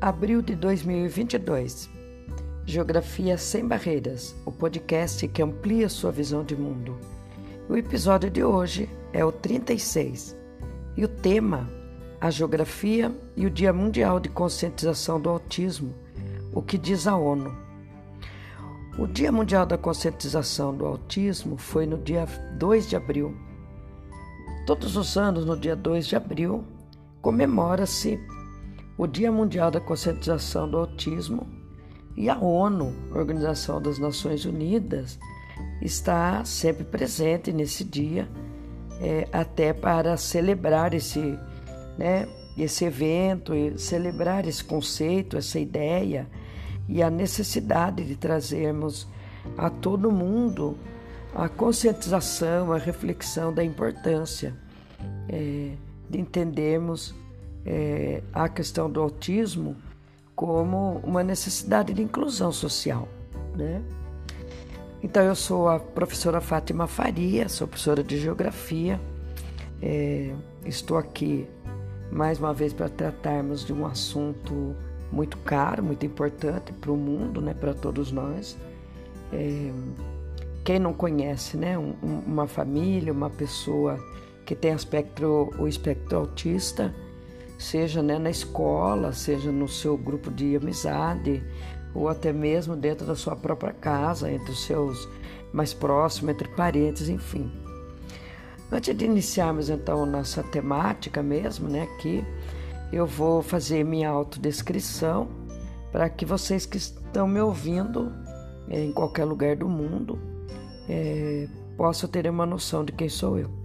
Abril de 2022. Geografia Sem Barreiras, o podcast que amplia sua visão de mundo. O episódio de hoje é o 36 e o tema a geografia e o Dia Mundial de Conscientização do Autismo, o que diz a ONU. O Dia Mundial da Conscientização do Autismo foi no dia 2 de abril. Todos os anos, no dia 2 de abril, comemora-se o Dia Mundial da Conscientização do Autismo e a ONU, Organização das Nações Unidas, está sempre presente nesse dia, é, até para celebrar esse, né, esse evento, celebrar esse conceito, essa ideia e a necessidade de trazermos a todo mundo a conscientização, a reflexão da importância é, de entendermos é, a questão do autismo como uma necessidade de inclusão social, né? Então eu sou a professora Fátima Faria, sou professora de geografia. É, estou aqui mais uma vez para tratarmos de um assunto muito caro, muito importante para o mundo, né, para todos nós. É, quem não conhece, né, um, uma família, uma pessoa que tem aspecto, o espectro autista, seja né, na escola, seja no seu grupo de amizade, ou até mesmo dentro da sua própria casa, entre os seus mais próximos, entre parentes, enfim. Antes de iniciarmos então nossa temática mesmo, né, aqui, eu vou fazer minha autodescrição para que vocês que estão me ouvindo é, em qualquer lugar do mundo é, possam ter uma noção de quem sou eu.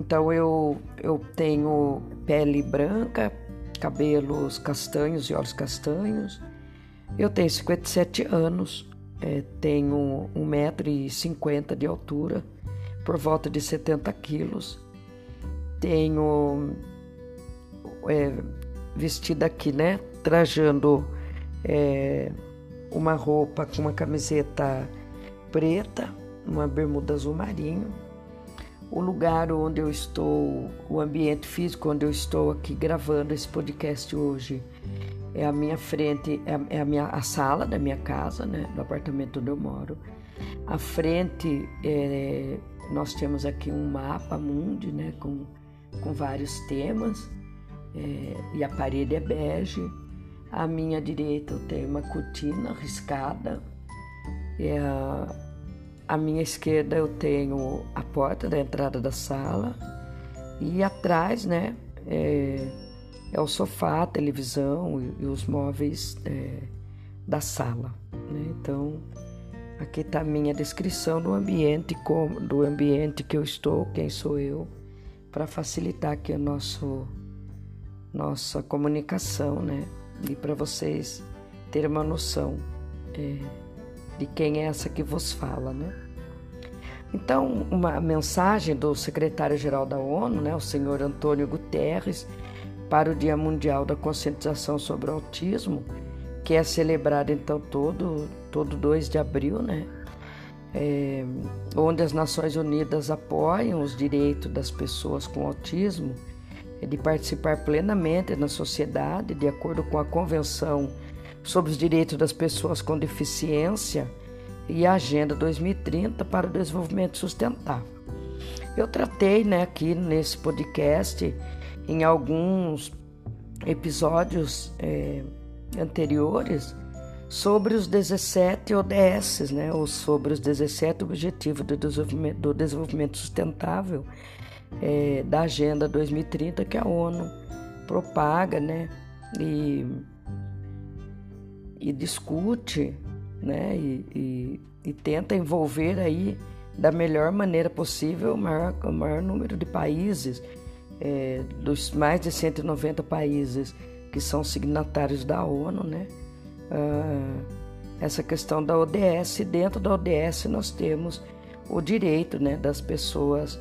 Então eu, eu tenho pele branca, cabelos castanhos e olhos castanhos. Eu tenho 57 anos, é, tenho 1,50m de altura, por volta de 70 quilos. Tenho é, vestida aqui, né? Trajando é, uma roupa com uma camiseta preta, uma bermuda azul marinho o lugar onde eu estou, o ambiente físico onde eu estou aqui gravando esse podcast hoje é a minha frente, é, é a minha a sala da minha casa, né, do apartamento onde eu moro. À frente é, nós temos aqui um mapa mundi, né, com, com vários temas é, e a parede é bege. À minha direita eu tenho uma cortina riscada. É à minha esquerda eu tenho a porta da entrada da sala e atrás, né, é, é o sofá, a televisão e, e os móveis é, da sala. Né? Então, aqui está a minha descrição do ambiente, como, do ambiente que eu estou, quem sou eu, para facilitar aqui a nosso, nossa comunicação, né? E para vocês terem uma noção. É, de quem é essa que vos fala, né? Então, uma mensagem do secretário-geral da ONU, né, o senhor Antônio Guterres, para o Dia Mundial da Conscientização sobre o Autismo, que é celebrado então todo todo 2 de abril, né? É, onde as Nações Unidas apoiam os direitos das pessoas com autismo de participar plenamente na sociedade, de acordo com a Convenção sobre os direitos das pessoas com deficiência e a Agenda 2030 para o Desenvolvimento Sustentável. Eu tratei né, aqui nesse podcast, em alguns episódios é, anteriores, sobre os 17 ODS, né, ou sobre os 17 Objetivos do Desenvolvimento, do desenvolvimento Sustentável é, da Agenda 2030 que a ONU propaga né, e e discute, né, e, e, e, tenta envolver aí da melhor maneira possível o maior, o maior número de países, é, dos mais de 190 países que são signatários da ONU, né, ah, essa questão da ODS. Dentro da ODS nós temos o direito né, das pessoas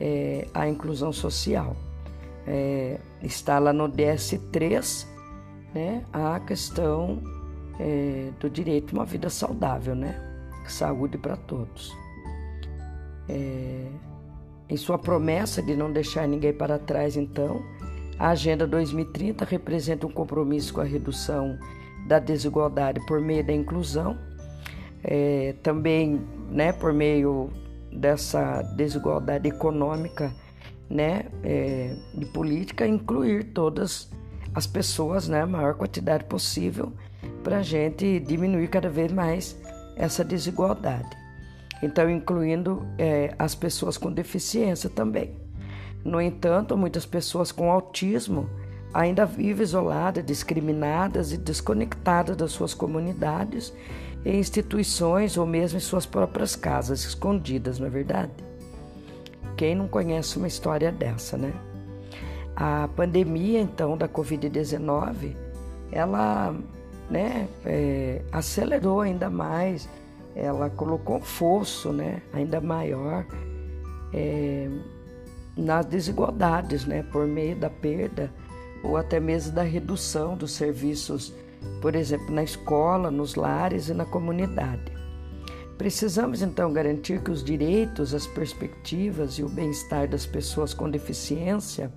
é, à inclusão social. É, está lá no ODS 3 né, a questão é, do direito a uma vida saudável, né? Saúde para todos. É, em sua promessa de não deixar ninguém para trás, então, A Agenda 2030 representa um compromisso com a redução da desigualdade por meio da inclusão, é, também né, por meio dessa desigualdade econômica né, é, de política, incluir todas as pessoas, né, a maior quantidade possível, para a gente diminuir cada vez mais essa desigualdade. Então, incluindo é, as pessoas com deficiência também. No entanto, muitas pessoas com autismo ainda vivem isoladas, discriminadas e desconectadas das suas comunidades, em instituições ou mesmo em suas próprias casas, escondidas, não é verdade? Quem não conhece uma história dessa, né? A pandemia, então, da Covid-19, ela né, é, acelerou ainda mais, ela colocou um fosso né, ainda maior é, nas desigualdades, né, por meio da perda ou até mesmo da redução dos serviços, por exemplo, na escola, nos lares e na comunidade. Precisamos então garantir que os direitos, as perspectivas e o bem-estar das pessoas com deficiência,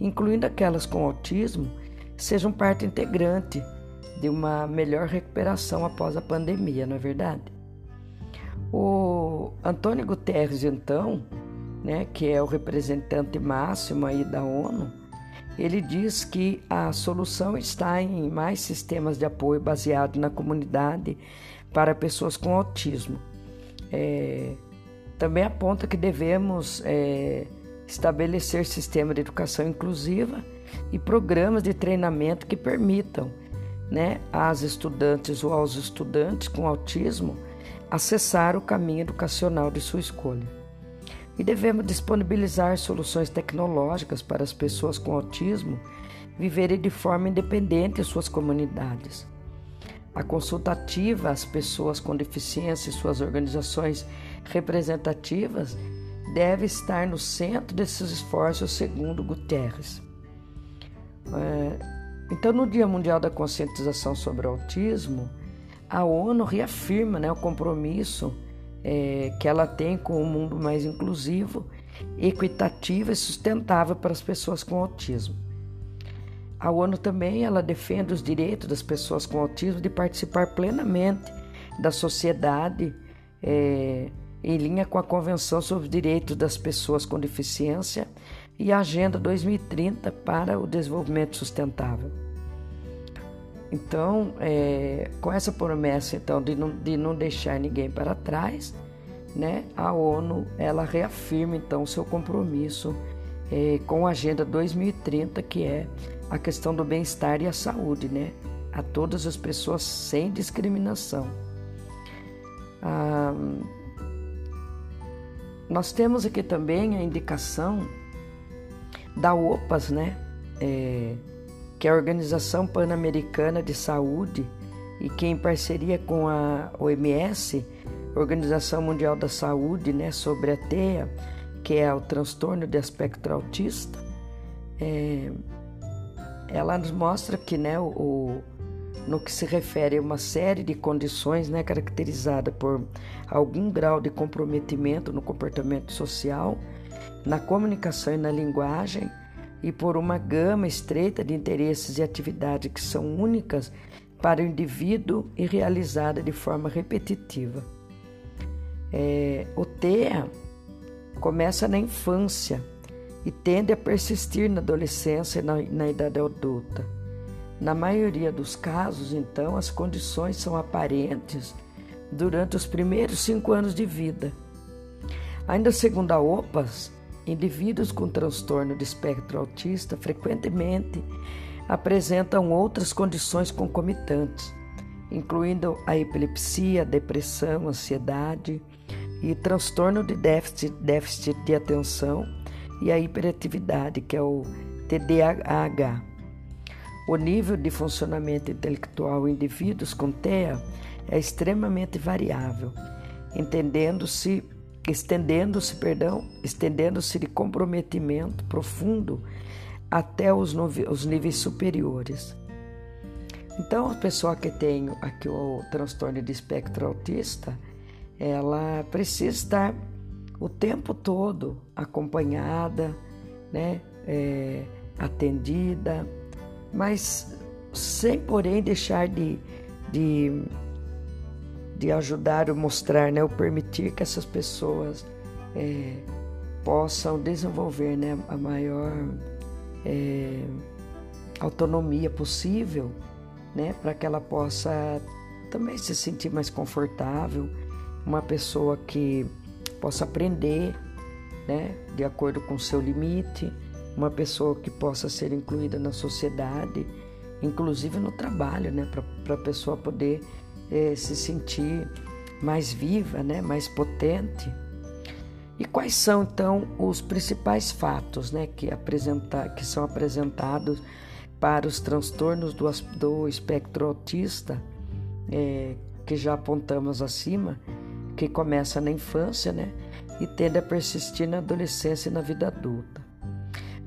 incluindo aquelas com autismo, sejam parte integrante de uma melhor recuperação após a pandemia, não é verdade? O Antônio Guterres, então, né, que é o representante máximo aí da ONU, ele diz que a solução está em mais sistemas de apoio baseado na comunidade para pessoas com autismo. É, também aponta que devemos é, estabelecer sistemas de educação inclusiva e programas de treinamento que permitam né, às estudantes ou aos estudantes com autismo acessar o caminho educacional de sua escolha e devemos disponibilizar soluções tecnológicas para as pessoas com autismo viverem de forma independente em suas comunidades. A consultativa às pessoas com deficiência e suas organizações representativas deve estar no centro desses esforços, segundo Guterres. É, então, no Dia Mundial da Conscientização sobre o Autismo, a ONU reafirma né, o compromisso é, que ela tem com um mundo mais inclusivo, equitativo e sustentável para as pessoas com autismo. A ONU também ela defende os direitos das pessoas com autismo de participar plenamente da sociedade é, em linha com a Convenção sobre os Direitos das Pessoas com Deficiência e a Agenda 2030 para o Desenvolvimento Sustentável. Então, é, com essa promessa então de não, de não deixar ninguém para trás, né, a ONU ela reafirma então seu compromisso é, com a Agenda 2030, que é a questão do bem-estar e a saúde, né, a todas as pessoas sem discriminação. Ah, nós temos aqui também a indicação da OPAS, né? É, que a Organização Pan-Americana de Saúde e que em parceria com a OMS, Organização Mundial da Saúde, né, sobre a TEA, que é o transtorno de espectro autista, é, ela nos mostra que, né, o, no que se refere a uma série de condições, né, caracterizada por algum grau de comprometimento no comportamento social, na comunicação e na linguagem, e por uma gama estreita de interesses e atividades que são únicas para o indivíduo e realizada de forma repetitiva. É, o TEA começa na infância e tende a persistir na adolescência e na, na idade adulta. Na maioria dos casos, então, as condições são aparentes durante os primeiros cinco anos de vida. Ainda segundo a OPAS, Indivíduos com transtorno de espectro autista frequentemente apresentam outras condições concomitantes, incluindo a epilepsia, depressão, ansiedade e transtorno de déficit, déficit de atenção e a hiperatividade, que é o TDAH. O nível de funcionamento intelectual em indivíduos com TEA é extremamente variável, entendendo-se estendendo-se, perdão, estendendo-se de comprometimento profundo até os, os níveis superiores. Então, a pessoa que tem aqui o transtorno de espectro autista, ela precisa estar o tempo todo acompanhada, né, é, atendida, mas sem, porém, deixar de, de, de ajudar ou mostrar, né, ou permitir que essas pessoas é, possam desenvolver né, a maior é, autonomia possível, né, para que ela possa também se sentir mais confortável, uma pessoa que possa aprender, né, de acordo com o seu limite, uma pessoa que possa ser incluída na sociedade, inclusive no trabalho, né, para a pessoa poder é, se sentir mais viva, né, mais potente. E quais são então os principais fatos, né, que, apresenta, que são apresentados para os transtornos do, do espectro autista, é, que já apontamos acima, que começa na infância, né, e tende a persistir na adolescência e na vida adulta.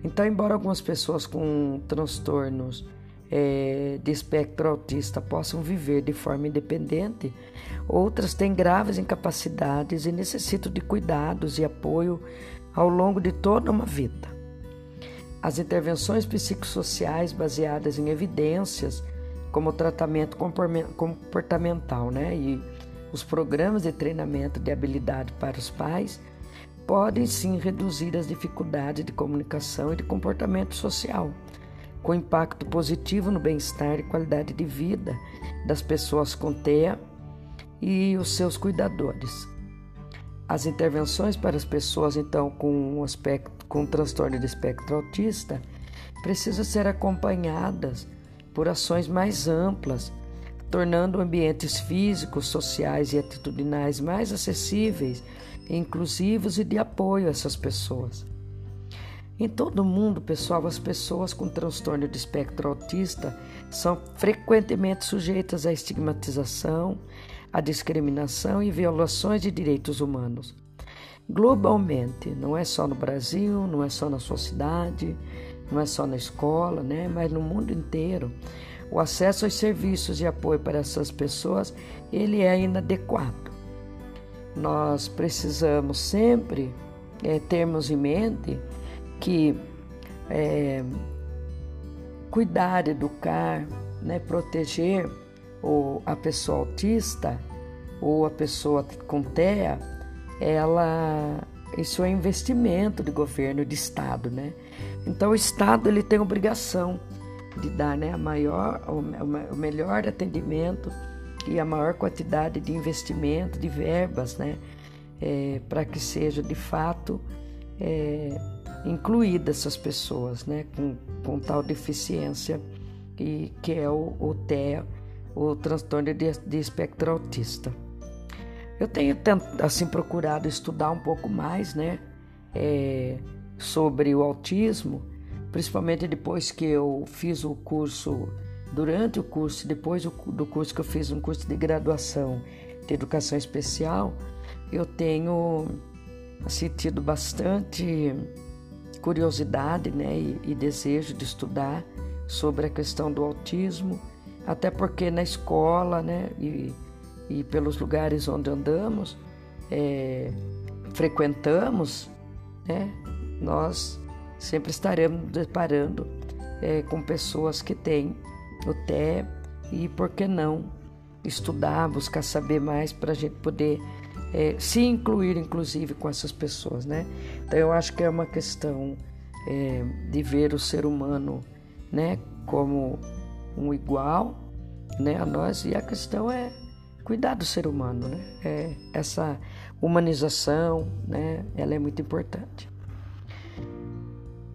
Então, embora algumas pessoas com transtornos é, de espectro autista possam viver de forma independente, outras têm graves incapacidades e necessitam de cuidados e apoio ao longo de toda uma vida. As intervenções psicossociais baseadas em evidências, como o tratamento comportamental né, e os programas de treinamento de habilidade para os pais, podem sim reduzir as dificuldades de comunicação e de comportamento social, com impacto positivo no bem-estar e qualidade de vida das pessoas com TEA e os seus cuidadores. As intervenções para as pessoas então com um aspecto com um transtorno de espectro autista precisam ser acompanhadas por ações mais amplas, tornando ambientes físicos, sociais e atitudinais mais acessíveis inclusivos e de apoio a essas pessoas. Em todo o mundo, pessoal, as pessoas com transtorno de espectro autista são frequentemente sujeitas à estigmatização, à discriminação e violações de direitos humanos. Globalmente, não é só no Brasil, não é só na sua cidade, não é só na escola, né, mas no mundo inteiro, o acesso aos serviços de apoio para essas pessoas ele é inadequado nós precisamos sempre é, termos em mente que é, cuidar, educar, né, proteger ou a pessoa autista ou a pessoa com TEA, ela isso é investimento de governo, de Estado, né? Então o Estado ele tem obrigação de dar né, a maior, o melhor atendimento e a maior quantidade de investimento, de verbas, né, é, para que seja de fato é, incluídas essas pessoas, né, com, com tal deficiência e que é o, o TEA, o transtorno de, de espectro autista. Eu tenho assim procurado estudar um pouco mais, né, é, sobre o autismo, principalmente depois que eu fiz o curso Durante o curso, depois do curso que eu fiz, um curso de graduação de educação especial, eu tenho assim, tido bastante curiosidade né, e, e desejo de estudar sobre a questão do autismo, até porque na escola né, e, e pelos lugares onde andamos, é, frequentamos, né, nós sempre estaremos deparando é, com pessoas que têm o TE e, por que não, estudar, buscar saber mais para a gente poder é, se incluir, inclusive, com essas pessoas, né? Então, eu acho que é uma questão é, de ver o ser humano, né, como um igual, né, a nós, e a questão é cuidar do ser humano, né? É, essa humanização, né, ela é muito importante.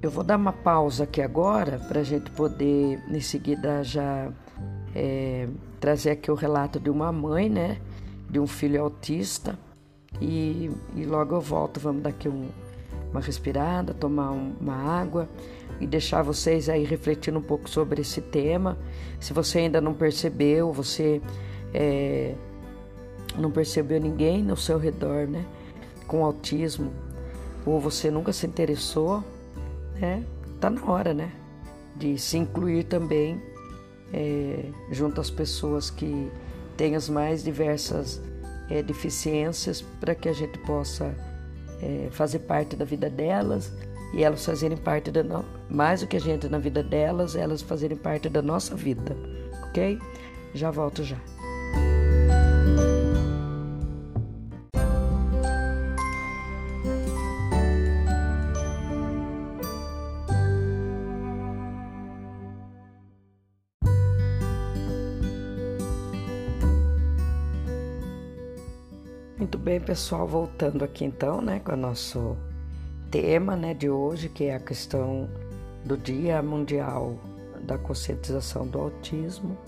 Eu vou dar uma pausa aqui agora para a gente poder, em seguida, já é, trazer aqui o relato de uma mãe, né? De um filho autista. E, e logo eu volto. Vamos dar aqui um, uma respirada, tomar um, uma água e deixar vocês aí refletindo um pouco sobre esse tema. Se você ainda não percebeu, você é, não percebeu ninguém no seu redor, né? Com autismo, ou você nunca se interessou é, tá na hora, né? De se incluir também é, junto às pessoas que têm as mais diversas é, deficiências para que a gente possa é, fazer parte da vida delas e elas fazerem parte da no... mais do que a gente na vida delas, elas fazerem parte da nossa vida, ok? Já volto já. Pessoal, voltando aqui então, né, com o nosso tema, né, de hoje, que é a questão do Dia Mundial da Conscientização do Autismo.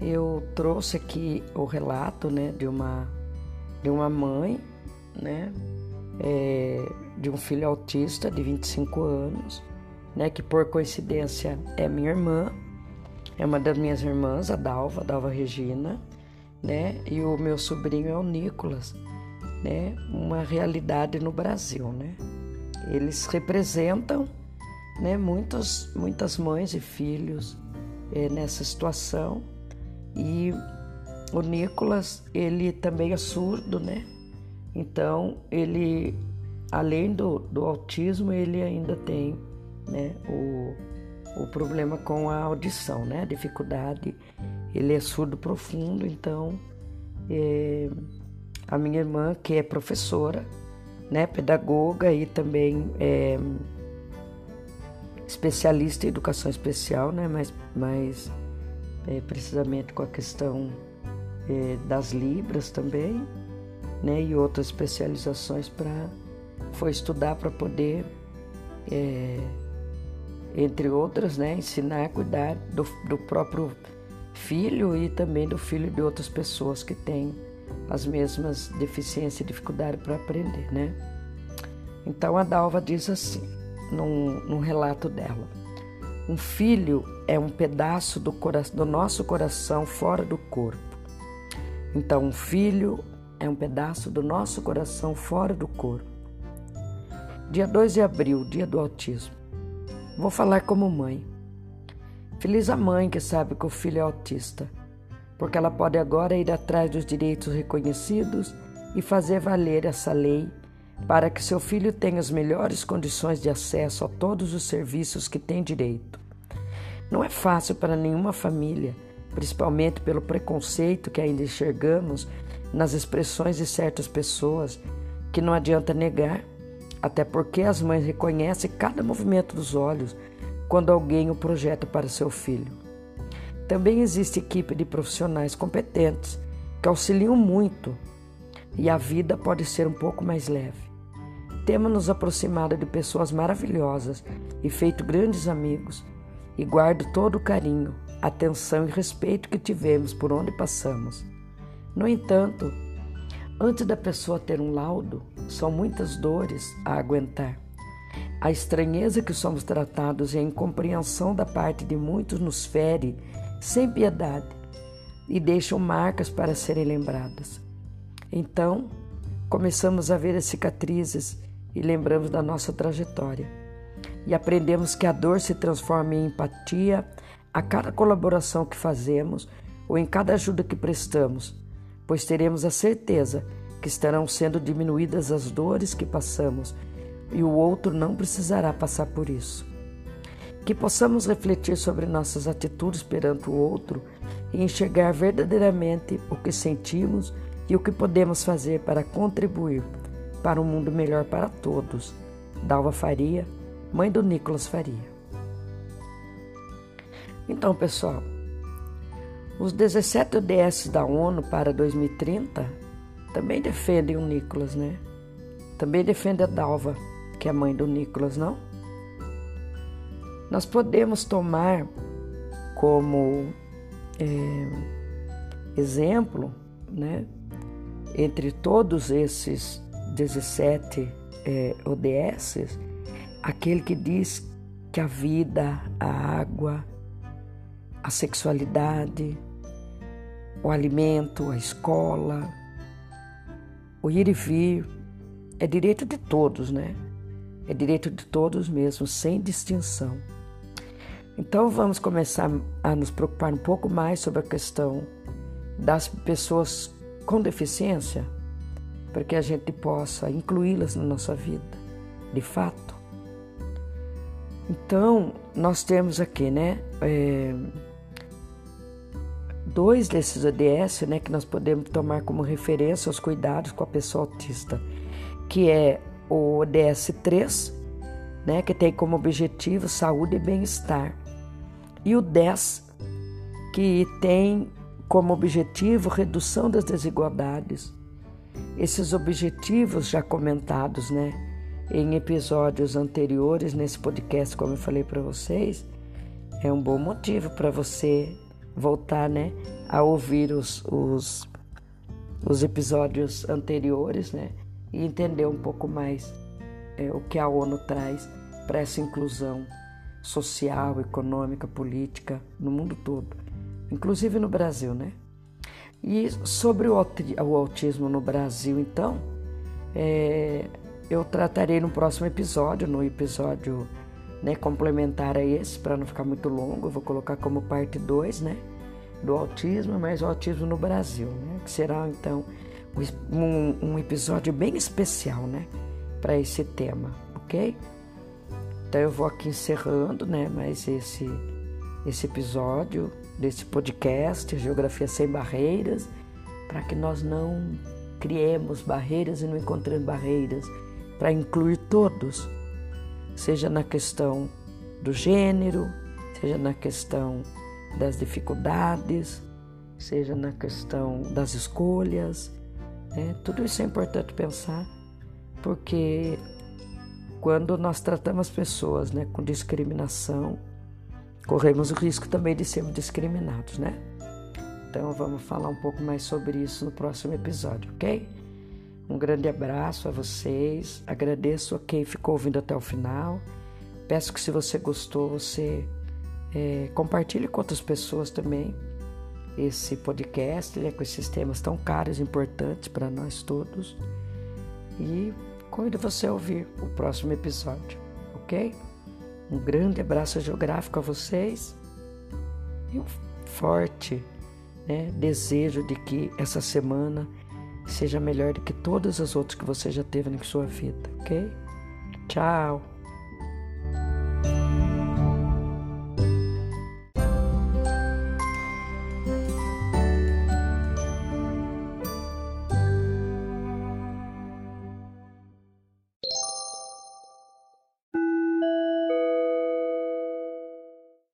Eu trouxe aqui o relato, né, de uma de uma mãe, né, é, de um filho autista de 25 anos, né, que por coincidência é minha irmã, é uma das minhas irmãs, a Dalva, a Dalva Regina né? E o meu sobrinho é o Nicolas, né? Uma realidade no Brasil, né? Eles representam, né? Muitas, muitas mães e filhos é, nessa situação e o Nicolas ele também é surdo, né? Então ele, além do, do autismo, ele ainda tem, né? O, o problema com a audição, né? A dificuldade ele é surdo profundo, então é, a minha irmã, que é professora, né, pedagoga e também é, especialista em educação especial, né, mas, mas é, precisamente com a questão é, das libras também, né, e outras especializações para foi estudar para poder é, entre outras, né, ensinar a cuidar do, do próprio filho e também do filho de outras pessoas que têm as mesmas deficiências e dificuldade para aprender, né? Então a Dalva diz assim, num, num relato dela: um filho é um pedaço do, do nosso coração fora do corpo. Então, um filho é um pedaço do nosso coração fora do corpo. Dia 2 de abril, dia do autismo. Vou falar como mãe. Feliz a mãe que sabe que o filho é autista, porque ela pode agora ir atrás dos direitos reconhecidos e fazer valer essa lei para que seu filho tenha as melhores condições de acesso a todos os serviços que tem direito. Não é fácil para nenhuma família, principalmente pelo preconceito que ainda enxergamos nas expressões de certas pessoas, que não adianta negar, até porque as mães reconhecem cada movimento dos olhos quando alguém o projeta para seu filho. Também existe equipe de profissionais competentes que auxiliam muito e a vida pode ser um pouco mais leve. Temos nos aproximado de pessoas maravilhosas e feito grandes amigos, e guardo todo o carinho, atenção e respeito que tivemos por onde passamos. No entanto, antes da pessoa ter um laudo, são muitas dores a aguentar. A estranheza que somos tratados e a incompreensão da parte de muitos nos fere sem piedade e deixam marcas para serem lembradas. Então, começamos a ver as cicatrizes e lembramos da nossa trajetória. E aprendemos que a dor se transforma em empatia a cada colaboração que fazemos ou em cada ajuda que prestamos, pois teremos a certeza que estarão sendo diminuídas as dores que passamos e o outro não precisará passar por isso. Que possamos refletir sobre nossas atitudes perante o outro e enxergar verdadeiramente o que sentimos e o que podemos fazer para contribuir para um mundo melhor para todos. Dalva Faria, mãe do Nicolas Faria. Então, pessoal, os 17 ODS da ONU para 2030 também defendem o Nicolas, né? Também defendem a Dalva que é mãe do Nicolas, não? Nós podemos tomar como é, exemplo, né, entre todos esses 17 é, ODS, aquele que diz que a vida, a água, a sexualidade, o alimento, a escola, o ir e vir, é direito de todos, né? É direito de todos mesmo, sem distinção. Então vamos começar a nos preocupar um pouco mais sobre a questão das pessoas com deficiência, para que a gente possa incluí-las na nossa vida, de fato. Então, nós temos aqui, né, é, dois desses ODS, né, que nós podemos tomar como referência os cuidados com a pessoa autista, que é o ODS 3, né, que tem como objetivo saúde e bem-estar, e o 10, que tem como objetivo redução das desigualdades. Esses objetivos já comentados, né, em episódios anteriores nesse podcast, como eu falei para vocês, é um bom motivo para você voltar, né, a ouvir os, os, os episódios anteriores, né, e entender um pouco mais é, o que a ONU traz para essa inclusão social, econômica, política no mundo todo, inclusive no Brasil, né? E sobre o, autismo no Brasil, então, é, eu tratarei no próximo episódio, no episódio né, complementar a esse, para não ficar muito longo, eu vou colocar como parte 2, né? Do autismo, mas o autismo no Brasil, né? Que será então um, um episódio bem especial, né? Para esse tema, ok? Então eu vou aqui encerrando, né? Mas esse, esse episódio desse podcast, Geografia Sem Barreiras, para que nós não criemos barreiras e não encontremos barreiras, para incluir todos seja na questão do gênero, seja na questão das dificuldades, seja na questão das escolhas. Né? Tudo isso é importante pensar, porque quando nós tratamos pessoas né, com discriminação, corremos o risco também de sermos discriminados, né? Então vamos falar um pouco mais sobre isso no próximo episódio, ok? Um grande abraço a vocês. Agradeço a quem ficou ouvindo até o final. Peço que se você gostou, você é, compartilhe com outras pessoas também esse podcast, né, com esses temas tão caros e importantes para nós todos. E convido você a ouvir o próximo episódio, ok? Um grande abraço geográfico a vocês e um forte né, desejo de que essa semana seja melhor do que todas as outras que você já teve na sua vida, ok? Tchau!